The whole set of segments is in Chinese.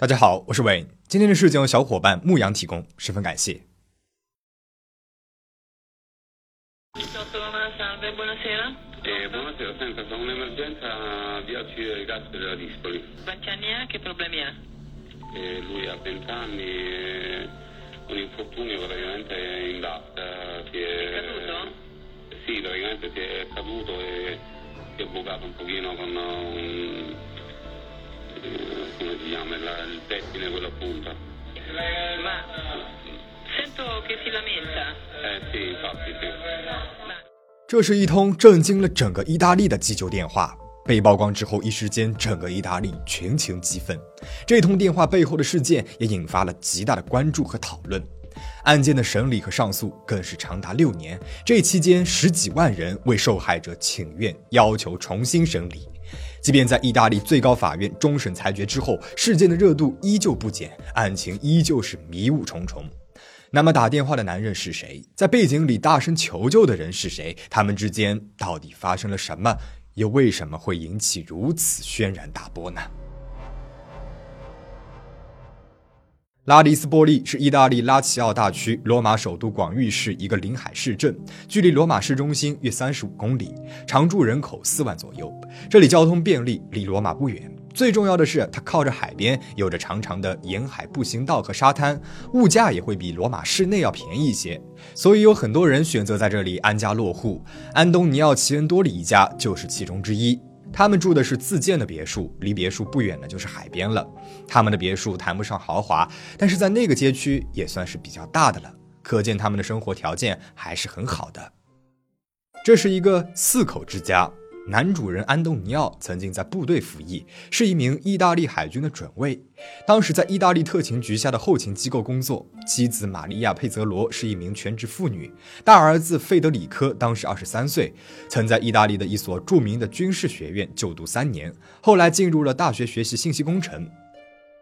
大家好，我是伟。今天的事件由小伙伴牧羊提供，十分感谢。Salve, buonasera. Eh, buonasera, senta, c'è un'emergenza di accido del gas della Dispoli. Quanti anni ha? Che problemi ha? Eh, lui ha 20 anni e un infortunio praticamente in vasca. Si è, È caduto? Sì, praticamente si è caduto e si è bucato un pochino con un... eh, come si chiama? La- il pettine, quello a punta. Ma sento che si lamenta. Eh sì, infatti sì. 这是一通震惊了整个意大利的急救电话。被曝光之后，一时间整个意大利群情激愤。这通电话背后的事件也引发了极大的关注和讨论。案件的审理和上诉更是长达六年，这期间十几万人为受害者请愿，要求重新审理。即便在意大利最高法院终审裁决之后，事件的热度依旧不减，案情依旧是迷雾重重。那么打电话的男人是谁？在背景里大声求救的人是谁？他们之间到底发生了什么？又为什么会引起如此轩然大波呢？拉迪斯波利是意大利拉齐奥大区罗马首都广域市一个临海市镇，距离罗马市中心约三十五公里，常住人口四万左右。这里交通便利，离罗马不远。最重要的是，它靠着海边，有着长长的沿海步行道和沙滩，物价也会比罗马市内要便宜一些，所以有很多人选择在这里安家落户。安东尼奥·齐恩多里一家就是其中之一。他们住的是自建的别墅，离别墅不远的就是海边了。他们的别墅谈不上豪华，但是在那个街区也算是比较大的了，可见他们的生活条件还是很好的。这是一个四口之家。男主人安东尼奥曾经在部队服役，是一名意大利海军的准尉，当时在意大利特勤局下的后勤机构工作。妻子玛利亚·佩泽罗是一名全职妇女，大儿子费德里科当时二十三岁，曾在意大利的一所著名的军事学院就读三年，后来进入了大学学习信息工程。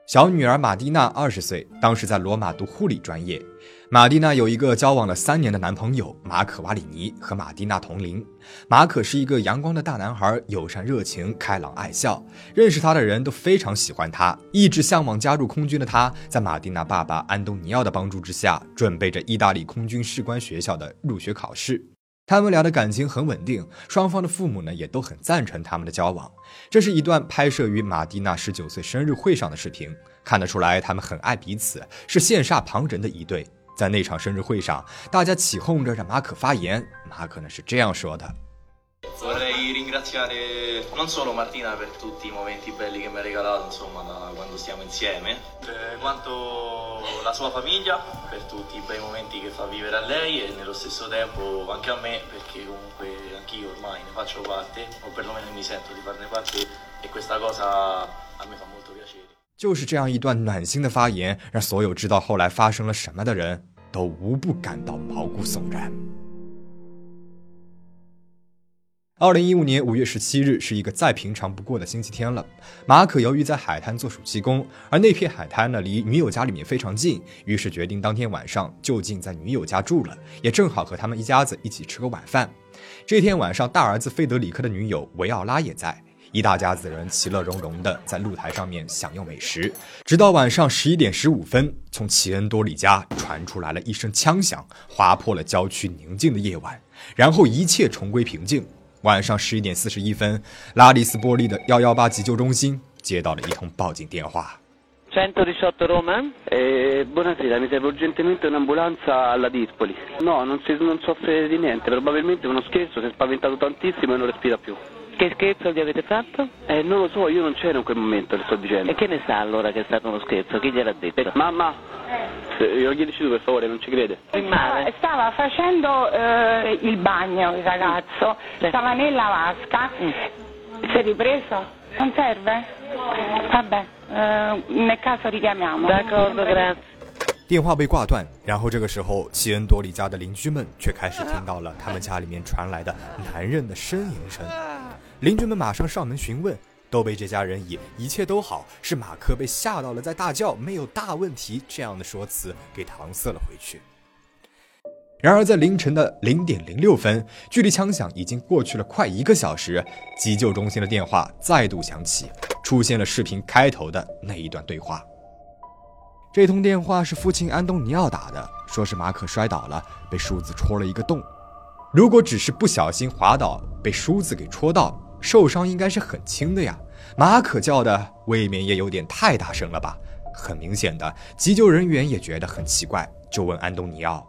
小女儿马蒂娜二十岁，当时在罗马读护理专业。马蒂娜有一个交往了三年的男朋友马可·瓦里尼，和马蒂娜同龄。马可是一个阳光的大男孩，友善热情、开朗爱笑，认识他的人都非常喜欢他。一直向往加入空军的他，在马蒂娜爸爸安东尼奥的帮助之下，准备着意大利空军士官学校的入学考试。他们俩的感情很稳定，双方的父母呢也都很赞成他们的交往。这是一段拍摄于马蒂娜十九岁生日会上的视频，看得出来他们很爱彼此，是羡煞旁人的一对。在那场生日会上，大家起哄着让马可发言，马可呢是这样说的。 Vorrei ringraziare non solo Martina per tutti i momenti belli che mi ha regalato, insomma, da quando stiamo insieme, eh, quanto la sua famiglia per tutti i bei momenti che fa vivere a lei e nello stesso tempo anche a me, perché comunque anch'io ormai ne faccio parte, o perlomeno mi sento di farne parte e questa cosa a me fa molto piacere. 就是这样一段暖心的发言，让所有知道后来发生了什么的人都无不感到毛骨悚然。二零一五年五月十七日是一个再平常不过的星期天了。马可由于在海滩做暑期工，而那片海滩呢离女友家里面非常近，于是决定当天晚上就近在女友家住了，也正好和他们一家子一起吃个晚饭。这天晚上，大儿子费德里克的女友维奥拉也在。一大家子人其乐融融的在露台上面享用美食，直到晚上十一点十五分，从齐恩多里家传出来了一声枪响，划破了郊区宁静的夜晚，然后一切重归平静。晚上十一点四十一分，拉里斯波利的幺幺八急救中心接到了一通报警电话。Che scherzo gli avete fatto? Eh, non lo so, io non c'ero in quel momento, le sto dicendo. E che ne sa allora che è stato uno scherzo? Chi gliel'ha detto? Eh, mamma, eh, glielo chiedi tu per favore, non ci crede. Il male? Stava facendo eh, il bagno il ragazzo, stava nella vasca, si è ripreso? Non serve? Vabbè, eh, nel caso richiamiamo. D'accordo, grazie. 电话被挂断，然后这个时候，齐恩多里家的邻居们却开始听到了他们家里面传来的男人的呻吟声。 邻居们马上上门询问，都被这家人以“一切都好，是马克被吓到了，在大叫，没有大问题”这样的说辞给搪塞了回去。然而，在凌晨的零点零六分，距离枪响已经过去了快一个小时，急救中心的电话再度响起，出现了视频开头的那一段对话。这通电话是父亲安东尼奥打的，说是马可摔倒了，被梳子戳了一个洞。如果只是不小心滑倒，被梳子给戳到，受伤应该是很轻的呀。马可叫的未免也有点太大声了吧？很明显的，急救人员也觉得很奇怪，就问安东尼奥。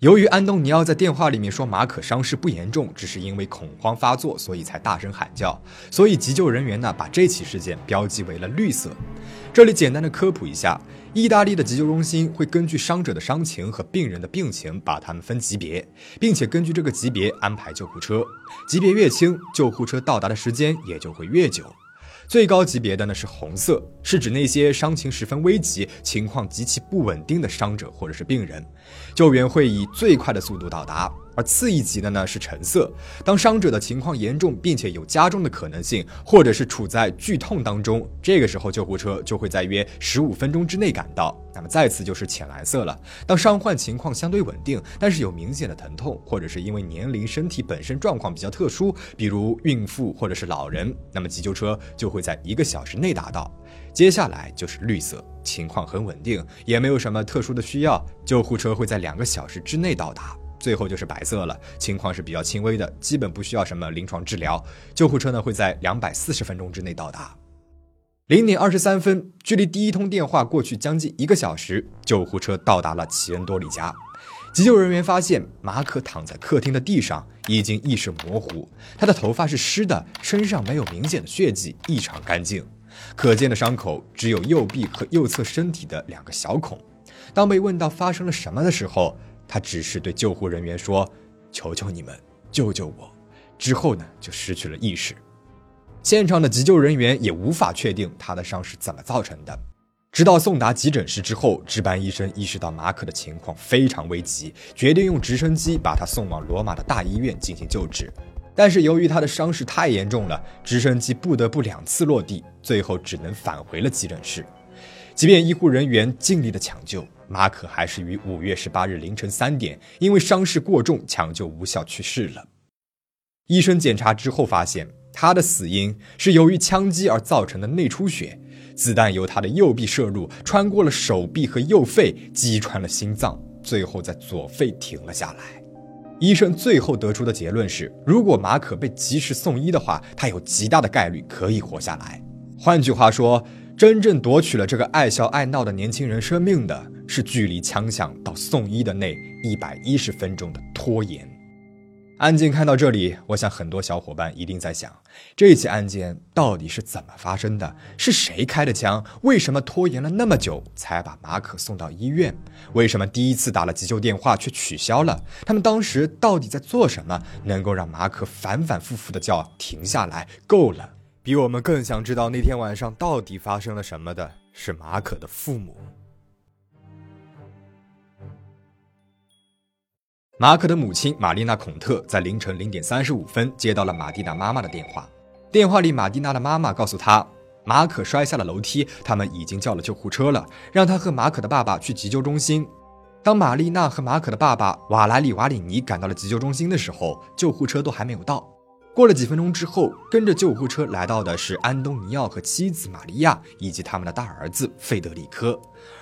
由于安东尼奥在电话里面说马可伤势不严重只是因为恐慌发作所以才大声喊叫所以急救人员呢把这起事件标记为了绿色。这里简单的科普一下意大利的急救中心会根据伤者的伤情和病人的病情把他们分级别并且根据这个级别安排救护车。级别越轻救护车到达的时间也就会越久。最高级别的呢是红色，是指那些伤情十分危急、情况极其不稳定的伤者或者是病人，救援会以最快的速度到达。而次一级的呢是橙色，当伤者的情况严重并且有加重的可能性，或者是处在剧痛当中，这个时候救护车就会在约十五分钟之内赶到。那么再次就是浅蓝色了，当伤患情况相对稳定，但是有明显的疼痛，或者是因为年龄、身体本身状况比较特殊，比如孕妇或者是老人，那么急救车就会在一个小时内达到。接下来就是绿色，情况很稳定，也没有什么特殊的需要，救护车会在两个小时之内到达。最后就是白色了，情况是比较轻微的，基本不需要什么临床治疗。救护车呢会在两百四十分钟之内到达。零点二十三分，距离第一通电话过去将近一个小时，救护车到达了齐恩多里家。急救人员发现马可躺在客厅的地上，已经意识模糊，他的头发是湿的，身上没有明显的血迹，异常干净。可见的伤口只有右臂和右侧身体的两个小孔。当被问到发生了什么的时候，他只是对救护人员说：“求求你们，救救我！”之后呢，就失去了意识。现场的急救人员也无法确定他的伤是怎么造成的。直到送达急诊室之后，值班医生意识到马可的情况非常危急，决定用直升机把他送往罗马的大医院进行救治。但是由于他的伤势太严重了，直升机不得不两次落地，最后只能返回了急诊室。即便医护人员尽力的抢救，马可还是于五月十八日凌晨三点，因为伤势过重，抢救无效去世了。医生检查之后发现，他的死因是由于枪击而造成的内出血，子弹由他的右臂射入，穿过了手臂和右肺，击穿了心脏，最后在左肺停了下来。医生最后得出的结论是，如果马可被及时送医的话，他有极大的概率可以活下来。换句话说，真正夺取了这个爱笑爱闹的年轻人生命的是距离枪响到送医的那一百一十分钟的拖延。案件看到这里，我想很多小伙伴一定在想，这起案件到底是怎么发生的？是谁开的枪？为什么拖延了那么久才把马可送到医院？为什么第一次打了急救电话却取消了？他们当时到底在做什么，能够让马可反反复复的叫停下来？够了！比我们更想知道那天晚上到底发生了什么的是马可的父母。马可的母亲玛丽娜·孔特在凌晨零点三十五分接到了马蒂娜妈妈的电话。电话里，马蒂娜的妈妈告诉她，马可摔下了楼梯，他们已经叫了救护车了，让他和马可的爸爸去急救中心。当玛丽娜和马可的爸爸瓦莱里·瓦里尼赶到了急救中心的时候，救护车都还没有到。过了几分钟之后，跟着救护车来到的是安东尼奥和妻子玛利亚以及他们的大儿子费德里科，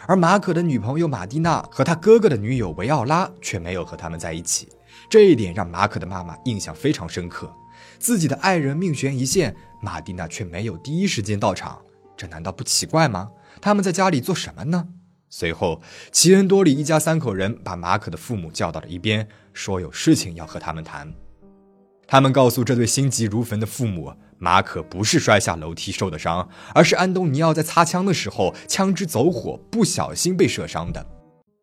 而马可的女朋友马蒂娜和他哥哥的女友维奥拉却没有和他们在一起。这一点让马可的妈妈印象非常深刻，自己的爱人命悬一线，马蒂娜却没有第一时间到场，这难道不奇怪吗？他们在家里做什么呢？随后，齐恩多里一家三口人把马可的父母叫到了一边，说有事情要和他们谈。他们告诉这对心急如焚的父母，马可不是摔下楼梯受的伤，而是安东尼奥在擦枪的时候枪支走火，不小心被射伤的。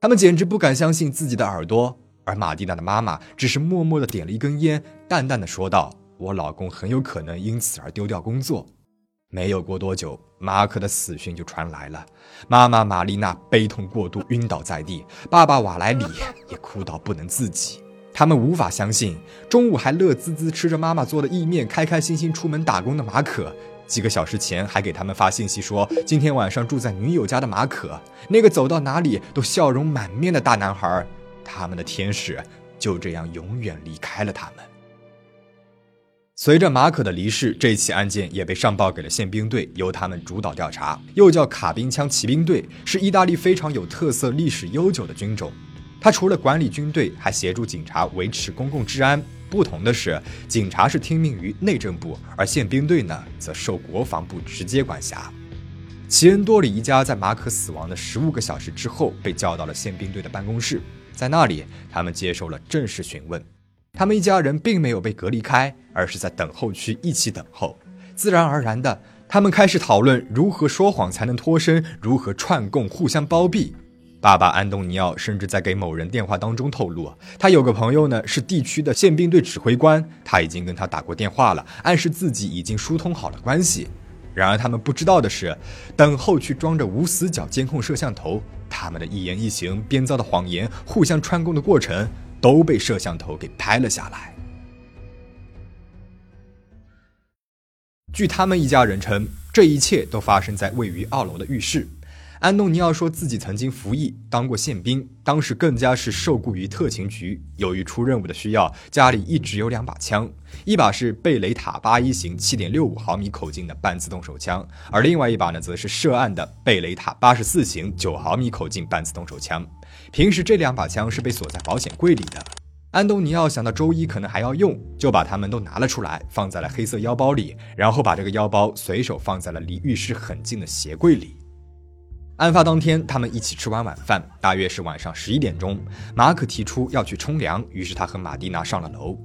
他们简直不敢相信自己的耳朵，而马蒂娜的妈妈只是默默地点了一根烟，淡淡的说道：“我老公很有可能因此而丢掉工作。”没有过多久，马可的死讯就传来了。妈妈玛丽娜悲痛过度，晕倒在地；爸爸瓦莱里也哭到不能自己。他们无法相信，中午还乐滋滋吃着妈妈做的意面，开开心心出门打工的马可，几个小时前还给他们发信息说今天晚上住在女友家的马可，那个走到哪里都笑容满面的大男孩，他们的天使就这样永远离开了他们。随着马可的离世，这起案件也被上报给了宪兵队，由他们主导调查。又叫卡宾枪骑兵队，是意大利非常有特色、历史悠久的军种。他除了管理军队，还协助警察维持公共治安。不同的是，警察是听命于内政部，而宪兵队呢，则受国防部直接管辖。齐恩多里一家在马可死亡的十五个小时之后，被叫到了宪兵队的办公室，在那里，他们接受了正式询问。他们一家人并没有被隔离开，而是在等候区一起等候。自然而然的，他们开始讨论如何说谎才能脱身，如何串供，互相包庇。爸爸安东尼奥甚至在给某人电话当中透露，他有个朋友呢是地区的宪兵队指挥官，他已经跟他打过电话了，暗示自己已经疏通好了关系。然而他们不知道的是，等候区装着无死角监控摄像头，他们的一言一行、编造的谎言、互相串供的过程都被摄像头给拍了下来。据他们一家人称，这一切都发生在位于二楼的浴室。安东尼奥说自己曾经服役，当过宪兵，当时更加是受雇于特勤局。由于出任务的需要，家里一直有两把枪，一把是贝雷塔八一型七点六五毫米口径的半自动手枪，而另外一把呢，则是涉案的贝雷塔八十四型九毫米口径半自动手枪。平时这两把枪是被锁在保险柜里的。安东尼奥想到周一可能还要用，就把它们都拿了出来，放在了黑色腰包里，然后把这个腰包随手放在了离浴室很近的鞋柜里。案发当天，他们一起吃完晚饭，大约是晚上十一点钟。马可提出要去冲凉，于是他和马蒂娜上了楼。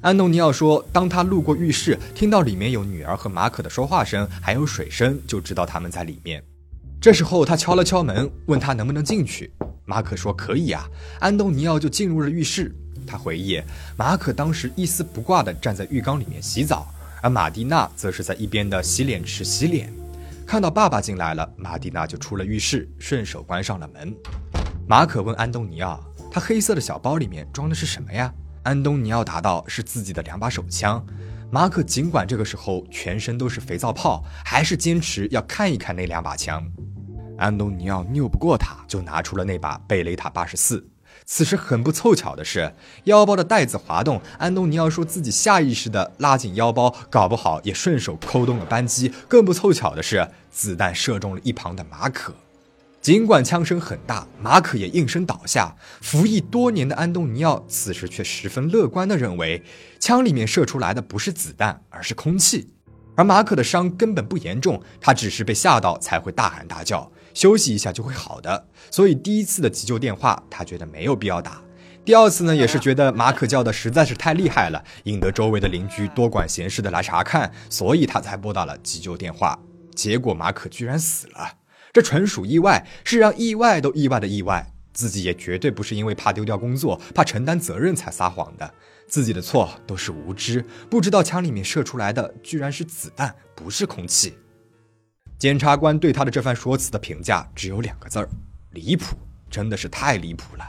安东尼奥说，当他路过浴室，听到里面有女儿和马可的说话声，还有水声，就知道他们在里面。这时候，他敲了敲门，问他能不能进去。马可说可以啊。安东尼奥就进入了浴室。他回忆，马可当时一丝不挂地站在浴缸里面洗澡，而马蒂娜则是在一边的洗脸池洗脸。看到爸爸进来了，马蒂娜就出了浴室，顺手关上了门。马可问安东尼奥：“他黑色的小包里面装的是什么呀？”安东尼奥答道：“是自己的两把手枪。”马可尽管这个时候全身都是肥皂泡，还是坚持要看一看那两把枪。安东尼奥拗不过他，就拿出了那把贝雷塔八十四。此时很不凑巧的是，腰包的带子滑动，安东尼奥说自己下意识地拉紧腰包，搞不好也顺手扣动了扳机。更不凑巧的是，子弹射中了一旁的马可。尽管枪声很大，马可也应声倒下。服役多年的安东尼奥此时却十分乐观地认为，枪里面射出来的不是子弹，而是空气。而马可的伤根本不严重，他只是被吓到才会大喊大叫。休息一下就会好的，所以第一次的急救电话他觉得没有必要打。第二次呢，也是觉得马可叫的实在是太厉害了，引得周围的邻居多管闲事的来查看，所以他才拨打了急救电话。结果马可居然死了，这纯属意外，是让意外都意外的意外。自己也绝对不是因为怕丢掉工作、怕承担责任才撒谎的，自己的错都是无知，不知道枪里面射出来的居然是子弹，不是空气。检察官对他的这番说辞的评价只有两个字儿：离谱，真的是太离谱了。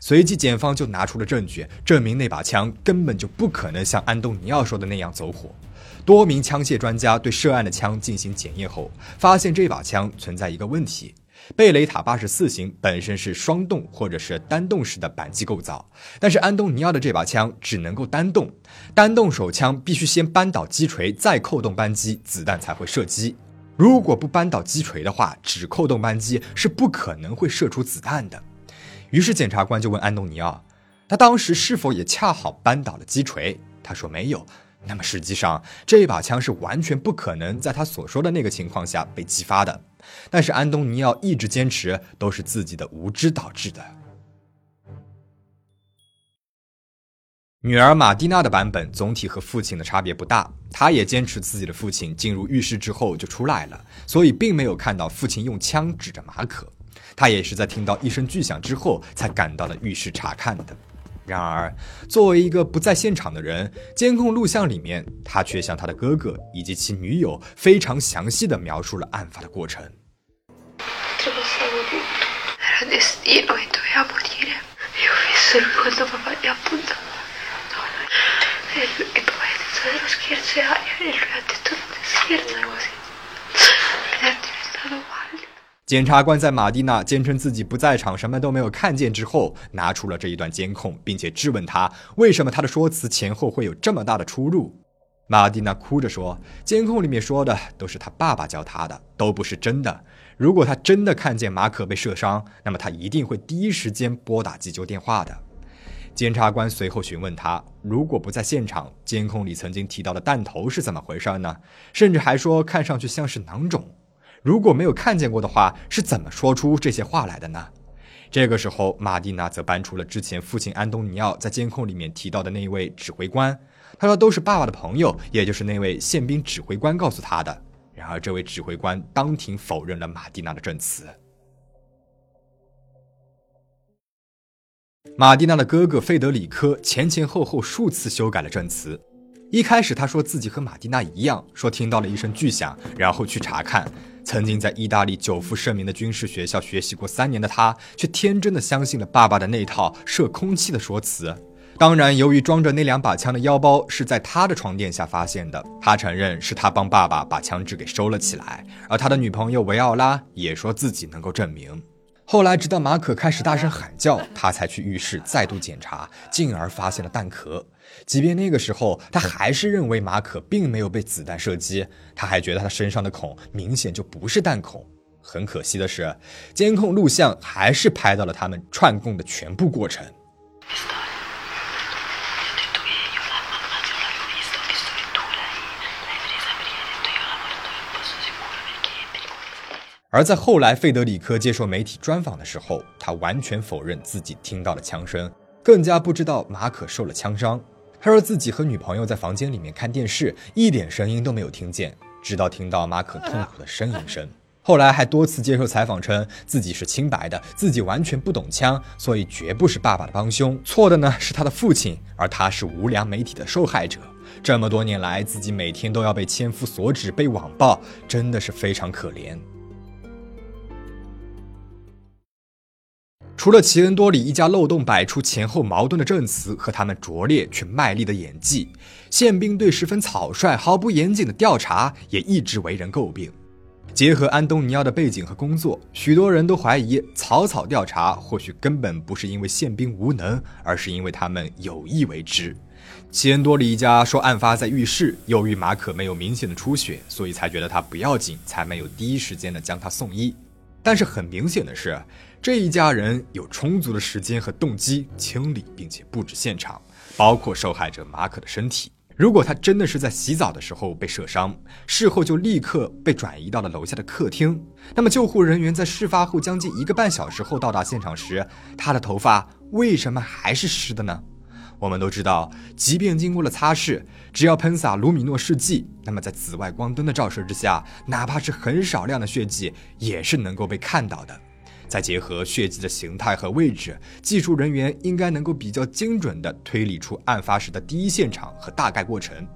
随即，检方就拿出了证据，证明那把枪根本就不可能像安东尼奥说的那样走火。多名枪械专家对涉案的枪进行检验后，发现这把枪存在一个问题：贝雷塔八十四型本身是双动或者是单动式的扳机构造，但是安东尼奥的这把枪只能够单动。单动手枪必须先扳倒击锤，再扣动扳机，子弹才会射击。如果不扳倒击锤的话，只扣动扳机是不可能会射出子弹的。于是检察官就问安东尼奥，他当时是否也恰好扳倒了击锤？他说没有。那么实际上这一把枪是完全不可能在他所说的那个情况下被激发的。但是安东尼奥一直坚持都是自己的无知导致的。女儿马蒂娜的版本总体和父亲的差别不大，她也坚持自己的父亲进入浴室之后就出来了，所以并没有看到父亲用枪指着马可。她也是在听到一声巨响之后才赶到了浴室查看的。然而，作为一个不在现场的人，监控录像里面，他却向他的哥哥以及其女友非常详细的描述了案发的过程。E, lui, e papà gli ha detto dello scherzo e aria. E lui ha detto non è scherzo così. Ed è diventato pallido. 检察官在马蒂娜坚称自己不在场，什么都没有看见之后，拿出了这一段监控，并且质问他为什么他的说辞前后会有这么大的出入。马蒂娜哭着说：“监控里面说的都是他爸爸教他的，都不是真的。如果他真的看见马可被射伤，那么他一定会第一时间拨打急救电话的。”检察官随后询问他：“如果不在现场，监控里曾经提到的弹头是怎么回事呢？甚至还说看上去像是囊肿。如果没有看见过的话，是怎么说出这些话来的呢？”这个时候，马蒂娜则搬出了之前父亲安东尼奥在监控里面提到的那位指挥官。他说都是爸爸的朋友，也就是那位宪兵指挥官告诉他的。然而，这位指挥官当庭否认了马蒂娜的证词。马蒂娜的哥哥费德里科前前后后数次修改了证词。一开始，他说自己和马蒂娜一样，说听到了一声巨响，然后去查看。曾经在意大利久负盛名的军事学校学习过三年的他，却天真的相信了爸爸的那套射空气的说辞。当然，由于装着那两把枪的腰包是在他的床垫下发现的，他承认是他帮爸爸把枪支给收了起来。而他的女朋友维奥拉也说自己能够证明。后来，直到马可开始大声喊叫，他才去浴室再度检查，进而发现了弹壳。即便那个时候，他还是认为马可并没有被子弹射击，他还觉得他身上的孔明显就不是弹孔。很可惜的是，监控录像还是拍到了他们串供的全部过程。而在后来，费德里科接受媒体专访的时候，他完全否认自己听到了枪声，更加不知道马可受了枪伤。他说自己和女朋友在房间里面看电视，一点声音都没有听见，直到听到马可痛苦的呻吟声。后来还多次接受采访称自己是清白的，自己完全不懂枪，所以绝不是爸爸的帮凶，错的呢是他的父亲，而他是无良媒体的受害者。这么多年来，自己每天都要被千夫所指，被网暴，真的是非常可怜。除了齐恩多里一家漏洞百出、前后矛盾的证词和他们拙劣却卖力的演技，宪兵队十分草率、毫不严谨的调查也一直为人诟病。结合安东尼奥的背景和工作，许多人都怀疑草草调查或许根本不是因为宪兵无能，而是因为他们有意为之。齐恩多里一家说，案发在浴室，由于马可没有明显的出血，所以才觉得他不要紧，才没有第一时间的将他送医。但是很明显的是，这一家人有充足的时间和动机清理并且布置现场，包括受害者马可的身体。如果他真的是在洗澡的时候被射伤，事后就立刻被转移到了楼下的客厅，那么救护人员在事发后将近一个半小时后到达现场时，他的头发为什么还是湿的呢？我们都知道，即便经过了擦拭，只要喷洒卢米诺试剂，那么在紫外光灯的照射之下，哪怕是很少量的血迹，也是能够被看到的。再结合血迹的形态和位置，技术人员应该能够比较精准地推理出案发时的第一现场和大概过程。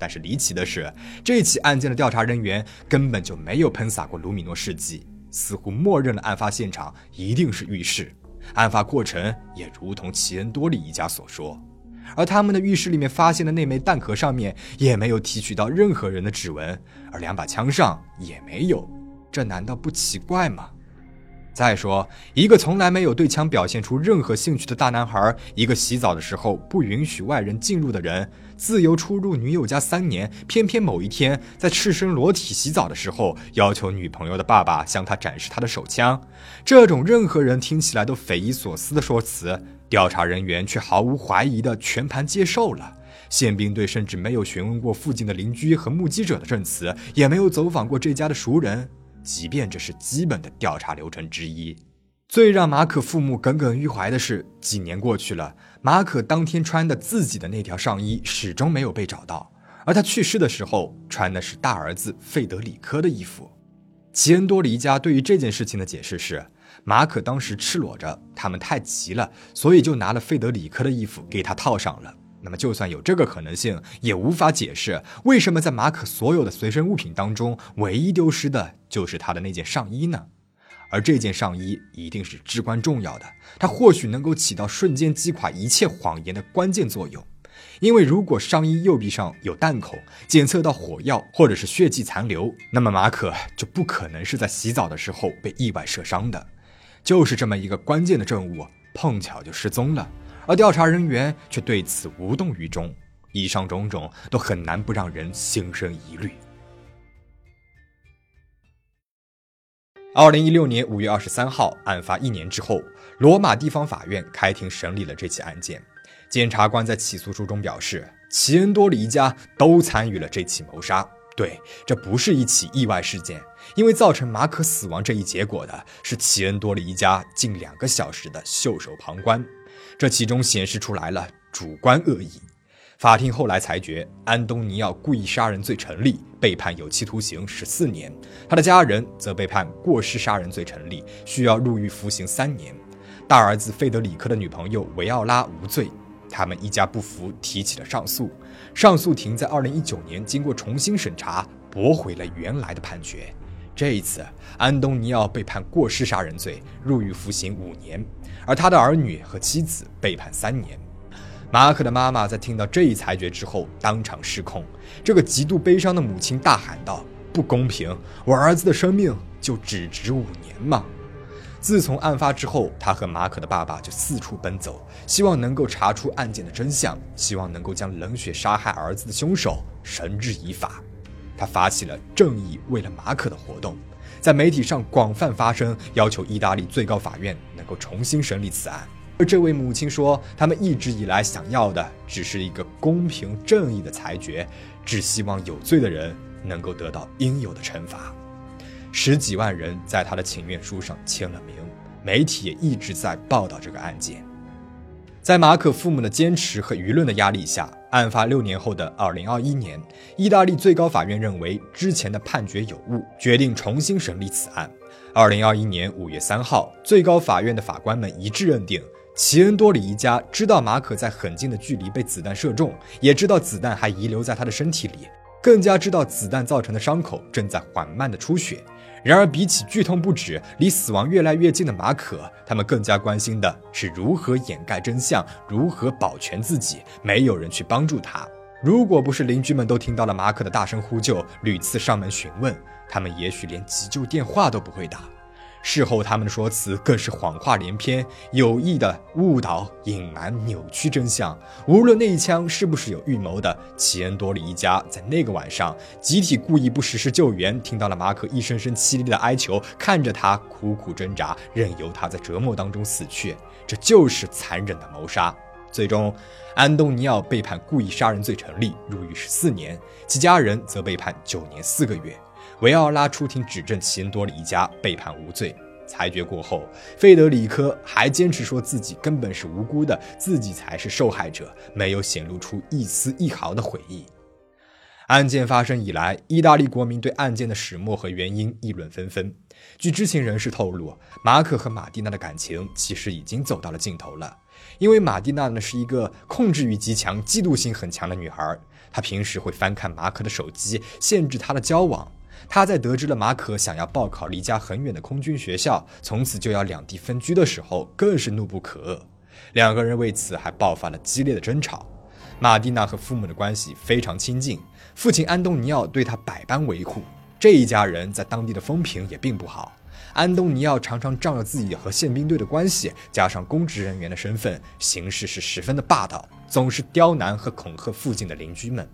但是离奇的是，这起案件的调查人员根本就没有喷洒过卢米诺试剂，似乎默认了案发现场一定是浴室。案发过程也如同齐恩多利一家所说，而他们的浴室里面发现的那枚弹壳上面也没有提取到任何人的指纹，而两把枪上也没有，这难道不奇怪吗？再说，一个从来没有对枪表现出任何兴趣的大男孩，一个洗澡的时候不允许外人进入的人，自由出入女友家三年，偏偏某一天在赤身裸体洗澡的时候，要求女朋友的爸爸向他展示他的手枪。这种任何人听起来都匪夷所思的说辞，调查人员却毫无怀疑的全盘接受了。宪兵队甚至没有询问过附近的邻居和目击者的证词，也没有走访过这家的熟人。即便这是基本的调查流程之一，最让马可父母耿耿于怀的是，几年过去了，马可当天穿的自己的那条上衣始终没有被找到，而他去世的时候穿的是大儿子费德里科的衣服。齐恩多里家对于这件事情的解释是，马可当时赤裸着，他们太急了，所以就拿了费德里克的衣服给他套上了。那么，就算有这个可能性，也无法解释为什么在马可所有的随身物品当中，唯一丢失的就是他的那件上衣呢？而这件上衣一定是至关重要的，它或许能够起到瞬间击垮一切谎言的关键作用。因为如果上衣右臂上有弹孔，检测到火药或者是血迹残留，那么马可就不可能是在洗澡的时候被意外射伤的。就是这么一个关键的证物，碰巧就失踪了。而调查人员却对此无动于衷，以上种种都很难不让人心生疑虑。二零一六年五月二十三号，案发一年之后，罗马地方法院开庭审理了这起案件。检察官在起诉书中表示，齐恩多里一家都参与了这起谋杀。对，这不是一起意外事件，因为造成马可死亡这一结果的是齐恩多里一家近两个小时的袖手旁观。这其中显示出来了主观恶意。法庭后来裁决，安东尼奥故意杀人罪成立，被判有期徒刑十四年；他的家人则被判过失杀人罪成立，需要入狱服刑三年。大儿子费德里克的女朋友维奥拉无罪。他们一家不服，提起了上诉。上诉庭在二零一九年经过重新审查，驳回了原来的判决。这一次，安东尼奥被判过失杀人罪，入狱服刑五年，而他的儿女和妻子被判三年。马可的妈妈在听到这一裁决之后，当场失控。这个极度悲伤的母亲大喊道：“不公平！我儿子的生命就只值五年吗？”自从案发之后，他和马可的爸爸就四处奔走，希望能够查出案件的真相，希望能够将冷血杀害儿子的凶手绳之以法。他发起了“正义为了马可”的活动，在媒体上广泛发声，要求意大利最高法院能够重新审理此案。而这位母亲说，他们一直以来想要的只是一个公平正义的裁决，只希望有罪的人能够得到应有的惩罚。十几万人在他的请愿书上签了名，媒体也一直在报道这个案件。在马可父母的坚持和舆论的压力下，案发六年后的二零二一年，意大利最高法院认为之前的判决有误，决定重新审理此案。二零二一年五月三号，最高法院的法官们一致认定，齐恩多里一家知道马可在很近的距离被子弹射中，也知道子弹还遗留在他的身体里，更加知道子弹造成的伤口正在缓慢的出血。然而，比起剧痛不止、离死亡越来越近的马可，他们更加关心的是如何掩盖真相，如何保全自己。没有人去帮助他。如果不是邻居们都听到了马可的大声呼救，屡次上门询问，他们也许连急救电话都不会打。事后，他们的说辞更是谎话连篇，有意的误导、隐瞒、扭曲真相。无论那一枪是不是有预谋的，齐恩多里一家在那个晚上集体故意不实施救援，听到了马可一声声凄厉的哀求，看着他苦苦挣扎，任由他在折磨当中死去，这就是残忍的谋杀。最终，安东尼奥被判故意杀人罪成立，入狱十四年，其家人则被判九年四个月。维奥拉出庭指证奇恩多里一家被判无罪。裁决过后，费德里科还坚持说自己根本是无辜的，自己才是受害者，没有显露出一丝一毫的悔意。案件发生以来，意大利国民对案件的始末和原因议论纷纷。据知情人士透露，马可和马蒂娜的感情其实已经走到了尽头了，因为马蒂娜呢是一个控制欲极强、嫉妒心很强的女孩，她平时会翻看马可的手机，限制他的交往。他在得知了马可想要报考离家很远的空军学校，从此就要两地分居的时候，更是怒不可遏。两个人为此还爆发了激烈的争吵。马蒂娜和父母的关系非常亲近，父亲安东尼奥对他百般维护。这一家人在当地的风评也并不好。安东尼奥常常仗着自己和宪兵队的关系，加上公职人员的身份，行事是十分的霸道，总是刁难和恐吓附近的邻居们。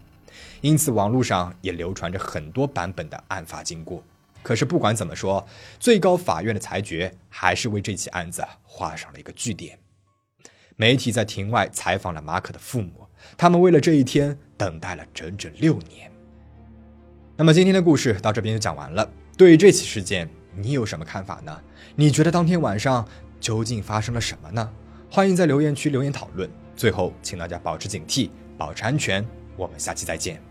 因此，网络上也流传着很多版本的案发经过。可是，不管怎么说，最高法院的裁决还是为这起案子画上了一个句点。媒体在庭外采访了马可的父母，他们为了这一天等待了整整六年。那么，今天的故事到这边就讲完了。对于这起事件，你有什么看法呢？你觉得当天晚上究竟发生了什么呢？欢迎在留言区留言讨论。最后，请大家保持警惕，保持安全。我们下期再见。